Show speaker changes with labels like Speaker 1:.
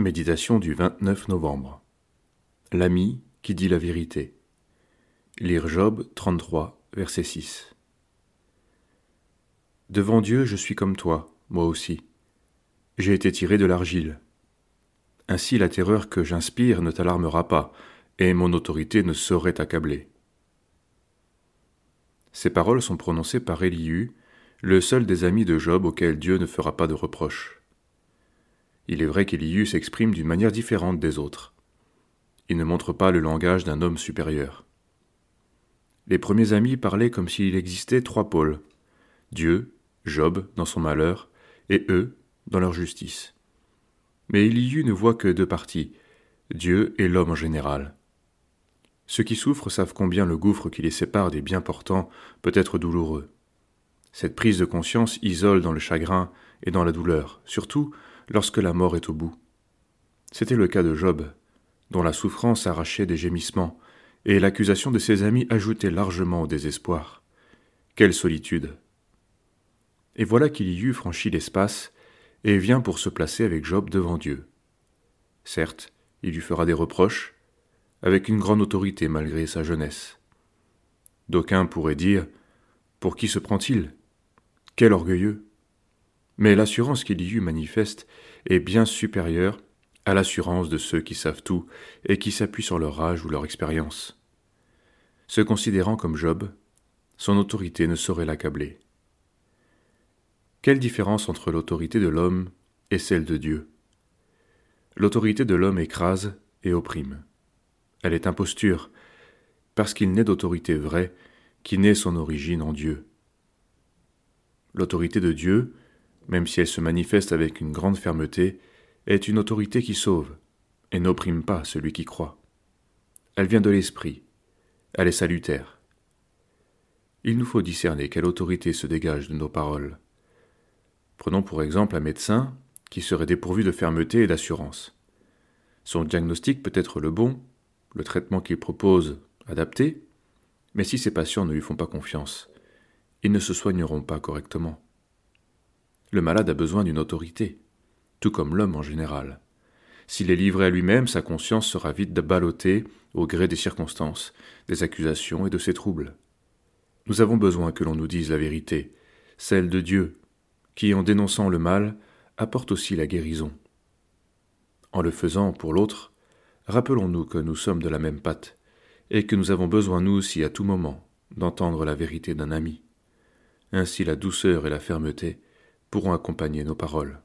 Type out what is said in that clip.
Speaker 1: Méditation du 29 novembre. L'ami qui dit la vérité. Lire Job 33, verset 6. Devant Dieu, je suis comme toi, moi aussi. J'ai été tiré de l'argile. Ainsi la terreur que j'inspire ne t'alarmera pas, et mon autorité ne saurait t'accabler. Ces paroles sont prononcées par Elihu, le seul des amis de Job auquel Dieu ne fera pas de reproches. Il est vrai qu'Elihu s'exprime d'une manière différente des autres. Il ne montre pas le langage d'un homme supérieur. Les premiers amis parlaient comme s'il existait trois pôles Dieu, Job dans son malheur, et eux dans leur justice. Mais Elihu ne voit que deux parties Dieu et l'homme en général. Ceux qui souffrent savent combien le gouffre qui les sépare des bien portants peut être douloureux. Cette prise de conscience isole dans le chagrin et dans la douleur, surtout lorsque la mort est au bout. C'était le cas de Job, dont la souffrance arrachait des gémissements, et l'accusation de ses amis ajoutait largement au désespoir. Quelle solitude. Et voilà qu'il y eut franchi l'espace, et vient pour se placer avec Job devant Dieu. Certes, il lui fera des reproches, avec une grande autorité malgré sa jeunesse. D'aucuns pourraient dire Pour qui se prend-il? Quel orgueilleux mais l'assurance qu'il y eut manifeste est bien supérieure à l'assurance de ceux qui savent tout et qui s'appuient sur leur âge ou leur expérience. Se considérant comme Job, son autorité ne saurait l'accabler. Quelle différence entre l'autorité de l'homme et celle de Dieu? L'autorité de l'homme écrase et opprime. Elle est imposture, parce qu'il n'est d'autorité vraie qui n'est son origine en Dieu. L'autorité de Dieu même si elle se manifeste avec une grande fermeté, est une autorité qui sauve, et n'opprime pas celui qui croit. Elle vient de l'esprit, elle est salutaire. Il nous faut discerner quelle autorité se dégage de nos paroles. Prenons pour exemple un médecin qui serait dépourvu de fermeté et d'assurance. Son diagnostic peut être le bon, le traitement qu'il propose adapté, mais si ses patients ne lui font pas confiance, ils ne se soigneront pas correctement. Le malade a besoin d'une autorité, tout comme l'homme en général. S'il est livré à lui-même, sa conscience sera vite ballottée au gré des circonstances, des accusations et de ses troubles. Nous avons besoin que l'on nous dise la vérité, celle de Dieu, qui, en dénonçant le mal, apporte aussi la guérison. En le faisant pour l'autre, rappelons-nous que nous sommes de la même pâte, et que nous avons besoin nous aussi à tout moment d'entendre la vérité d'un ami. Ainsi la douceur et la fermeté pourront accompagner nos paroles.